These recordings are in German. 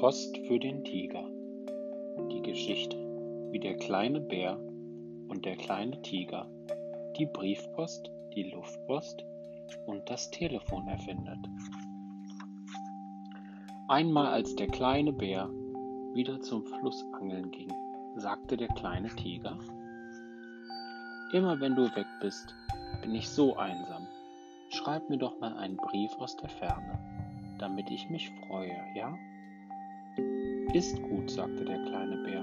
Post für den Tiger. Die Geschichte, wie der kleine Bär und der kleine Tiger die Briefpost, die Luftpost und das Telefon erfindet. Einmal als der kleine Bär wieder zum Fluss angeln ging, sagte der kleine Tiger, Immer wenn du weg bist, bin ich so einsam. Schreib mir doch mal einen Brief aus der Ferne, damit ich mich freue, ja? Ist gut, sagte der kleine Bär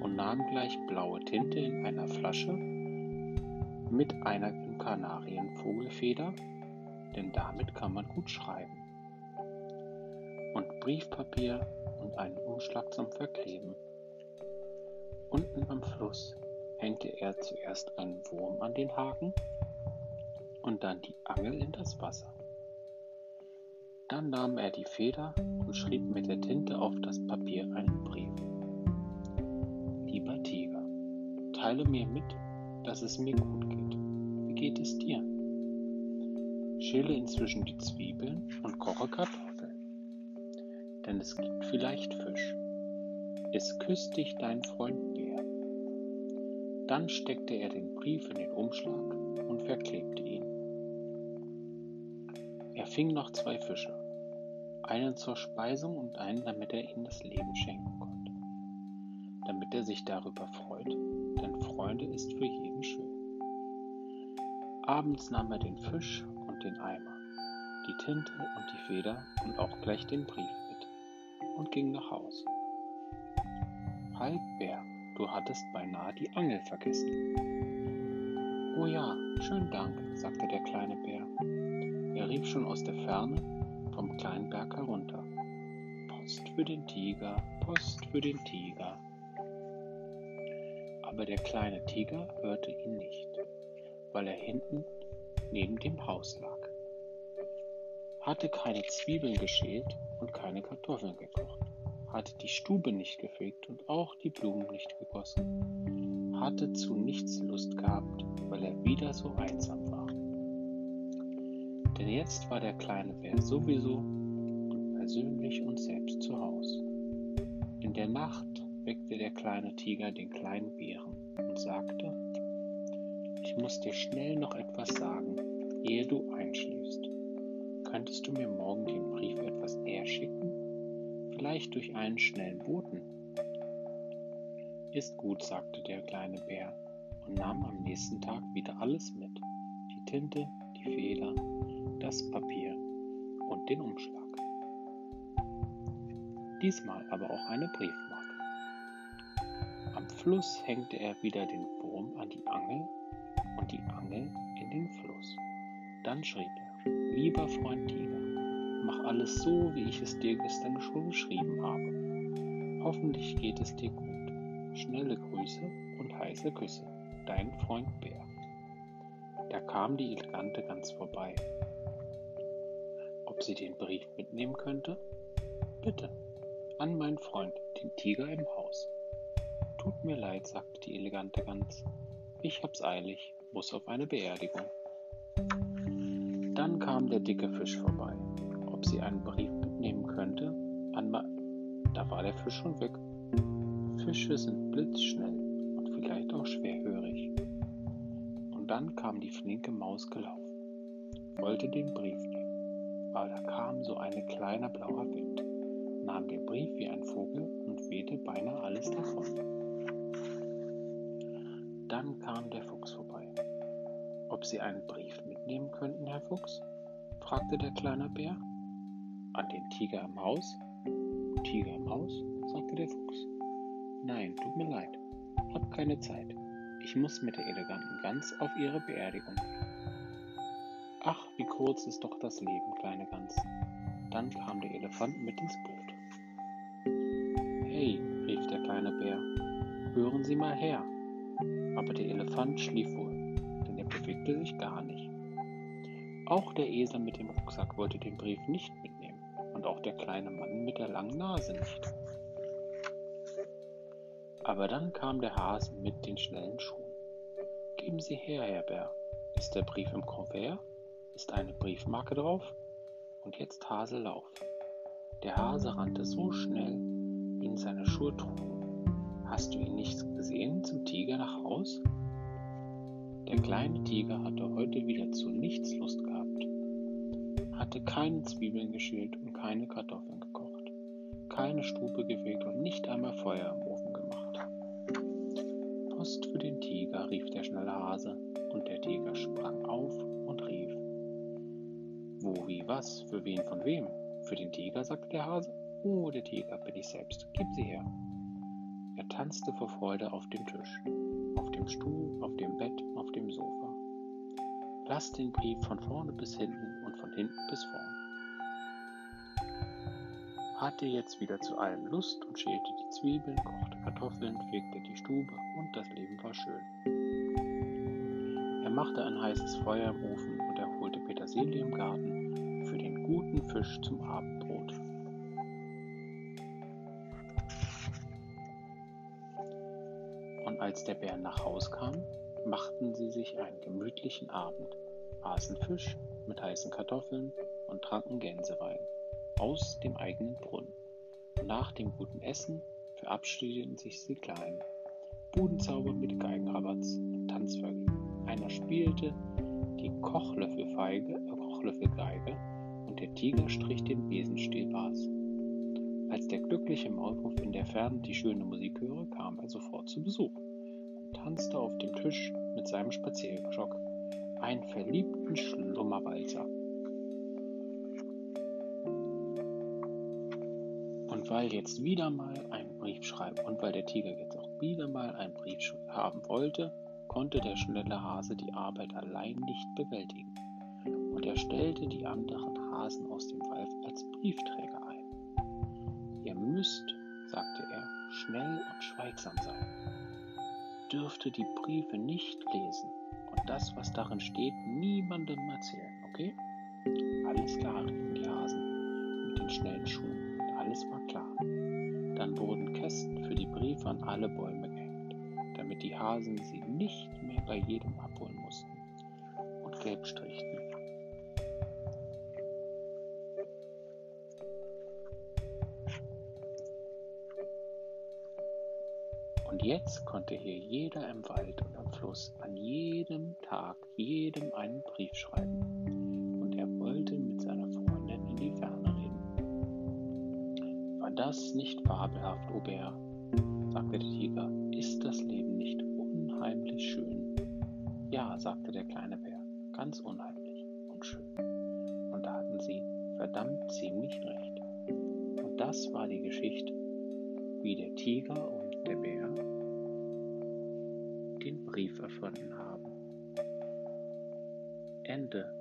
und nahm gleich blaue Tinte in einer Flasche mit einer Kanarienvogelfeder, denn damit kann man gut schreiben. Und Briefpapier und einen Umschlag zum Verkleben. Unten am Fluss hängte er zuerst einen Wurm an den Haken und dann die Angel in das Wasser. Dann nahm er die Feder und schrieb mit der Tinte auf das Papier einen Brief. Lieber Tiger, teile mir mit, dass es mir gut geht. Wie geht es dir? Schäle inzwischen die Zwiebeln und koche Kartoffeln. Denn es gibt vielleicht Fisch. Es küsst dich dein Freund Bär. Dann steckte er den Brief in den Umschlag und verklebte ihn. Fing noch zwei Fische, einen zur Speisung und einen, damit er ihnen das Leben schenken konnte, damit er sich darüber freut, denn Freunde ist für jeden schön. Abends nahm er den Fisch und den Eimer, die Tinte und die Feder und auch gleich den Brief mit und ging nach Haus. Halt, Bär, du hattest beinahe die Angel vergessen. Oh ja, schönen Dank, sagte der kleine Bär er rief schon aus der Ferne vom kleinen Berg herunter. Post für den Tiger, Post für den Tiger. Aber der kleine Tiger hörte ihn nicht, weil er hinten neben dem Haus lag. Hatte keine Zwiebeln geschält und keine Kartoffeln gekocht, hatte die Stube nicht gefegt und auch die Blumen nicht gegossen, hatte zu nichts Lust gehabt, weil er wieder so einsam war. Denn jetzt war der kleine Bär sowieso persönlich und selbst zu Hause. In der Nacht weckte der kleine Tiger den kleinen Bären und sagte, ich muss dir schnell noch etwas sagen, ehe du einschläfst. Könntest du mir morgen den Brief etwas eher schicken? Vielleicht durch einen schnellen Boten? Ist gut, sagte der kleine Bär und nahm am nächsten Tag wieder alles mit. Die Tinte, Feder, das Papier und den Umschlag. Diesmal aber auch eine Briefmarke. Am Fluss hängte er wieder den Wurm an die Angel und die Angel in den Fluss. Dann schrieb er, lieber Freund Tiger, mach alles so, wie ich es dir gestern schon geschrieben habe. Hoffentlich geht es dir gut. Schnelle Grüße und heiße Küsse. Dein Freund Bär. Da kam die Elegante ganz vorbei ob sie den Brief mitnehmen könnte? Bitte, an meinen Freund, den Tiger im Haus. Tut mir leid, sagte die elegante Gans. Ich hab's eilig, muss auf eine Beerdigung. Dann kam der dicke Fisch vorbei, ob sie einen Brief mitnehmen könnte. An da war der Fisch schon weg. Fische sind blitzschnell und vielleicht auch schwerhörig. Dann kam die flinke Maus gelaufen, wollte den Brief nehmen aber da kam so ein kleiner blauer Wind, nahm den Brief wie ein Vogel und wehte beinahe alles davon. Dann kam der Fuchs vorbei. Ob Sie einen Brief mitnehmen könnten, Herr Fuchs? fragte der kleine Bär. An den Tiger im Haus? Tiger im Haus? sagte der Fuchs. Nein, tut mir leid, hab keine Zeit. Ich muss mit der eleganten Gans auf ihre Beerdigung. Ach, wie kurz ist doch das Leben, kleine Gans. Dann kam der Elefant mit ins Boot. Hey, rief der kleine Bär, hören Sie mal her. Aber der Elefant schlief wohl, denn er bewegte sich gar nicht. Auch der Esel mit dem Rucksack wollte den Brief nicht mitnehmen und auch der kleine Mann mit der langen Nase nicht. Aber dann kam der Hase mit den schnellen Schuhen. Geben Sie her, Herr Bär. Ist der Brief im Kuvert? ist eine Briefmarke drauf und jetzt Hase lauf. Der Hase rannte so schnell, wie ihn seine Schuhe trugen. Hast du ihn nicht gesehen zum Tiger nach Haus? Der kleine Tiger hatte heute wieder zu nichts Lust gehabt, hatte keine Zwiebeln geschält und keine Kartoffeln gekocht, keine Stube gefegt und nicht einmal Feuer im. Post für den Tiger, rief der schnelle Hase, und der Tiger sprang auf und rief. Wo, wie, was, für wen, von wem? Für den Tiger, sagte der Hase. Oh, der Tiger bin ich selbst, gib sie her. Er tanzte vor Freude auf dem Tisch, auf dem Stuhl, auf dem Bett, auf dem Sofa. Lass den Brief von vorne bis hinten und von hinten bis vorn. Hatte jetzt wieder zu allem Lust und schälte die Zwiebeln, kochte Kartoffeln, fegte die Stube und das Leben war schön. Er machte ein heißes Feuer im Ofen und er holte Petersilie im Garten für den guten Fisch zum Abendbrot. Und als der Bär nach Haus kam, machten sie sich einen gemütlichen Abend, aßen Fisch mit heißen Kartoffeln und tranken Gänsewein aus dem eigenen Brunnen. Nach dem guten Essen verabschiedeten sich sie klein. Budenzauber mit Geigenrabatz und Tanzvögel. Einer spielte die Kochlöffelfeige, äh, Kochlöffelgeige und der Tiger strich den Besenstiel was. Als der glückliche Maulwurf in der Ferne die schöne Musik höre, kam er sofort zu Besuch und tanzte auf dem Tisch mit seinem Spazierstock, einen verliebten Schlummerwalzer. Weil jetzt wieder mal ein Brief schreiben und weil der Tiger jetzt auch wieder mal einen Brief haben wollte, konnte der schnelle Hase die Arbeit allein nicht bewältigen. Und er stellte die anderen Hasen aus dem Wald als Briefträger ein. Ihr müsst, sagte er, schnell und schweigsam sein, dürfte die Briefe nicht lesen und das, was darin steht, niemandem erzählen, okay? Alles klar, riefen die Hasen mit den schnellen Schuhen wurden Kästen für die Briefe an alle Bäume gehängt, damit die Hasen sie nicht mehr bei jedem abholen mussten und gelb strichten. Und jetzt konnte hier jeder im Wald und am Fluss an jedem Tag jedem einen Brief schreiben. Und er wollte mit seiner Freundin in die Ferne. War das nicht fabelhaft, O Bär? sagte der Tiger. Ist das Leben nicht unheimlich schön? Ja, sagte der kleine Bär, ganz unheimlich und schön. Und da hatten sie verdammt ziemlich recht. Und das war die Geschichte, wie der Tiger und der Bär den Brief erfunden haben. Ende.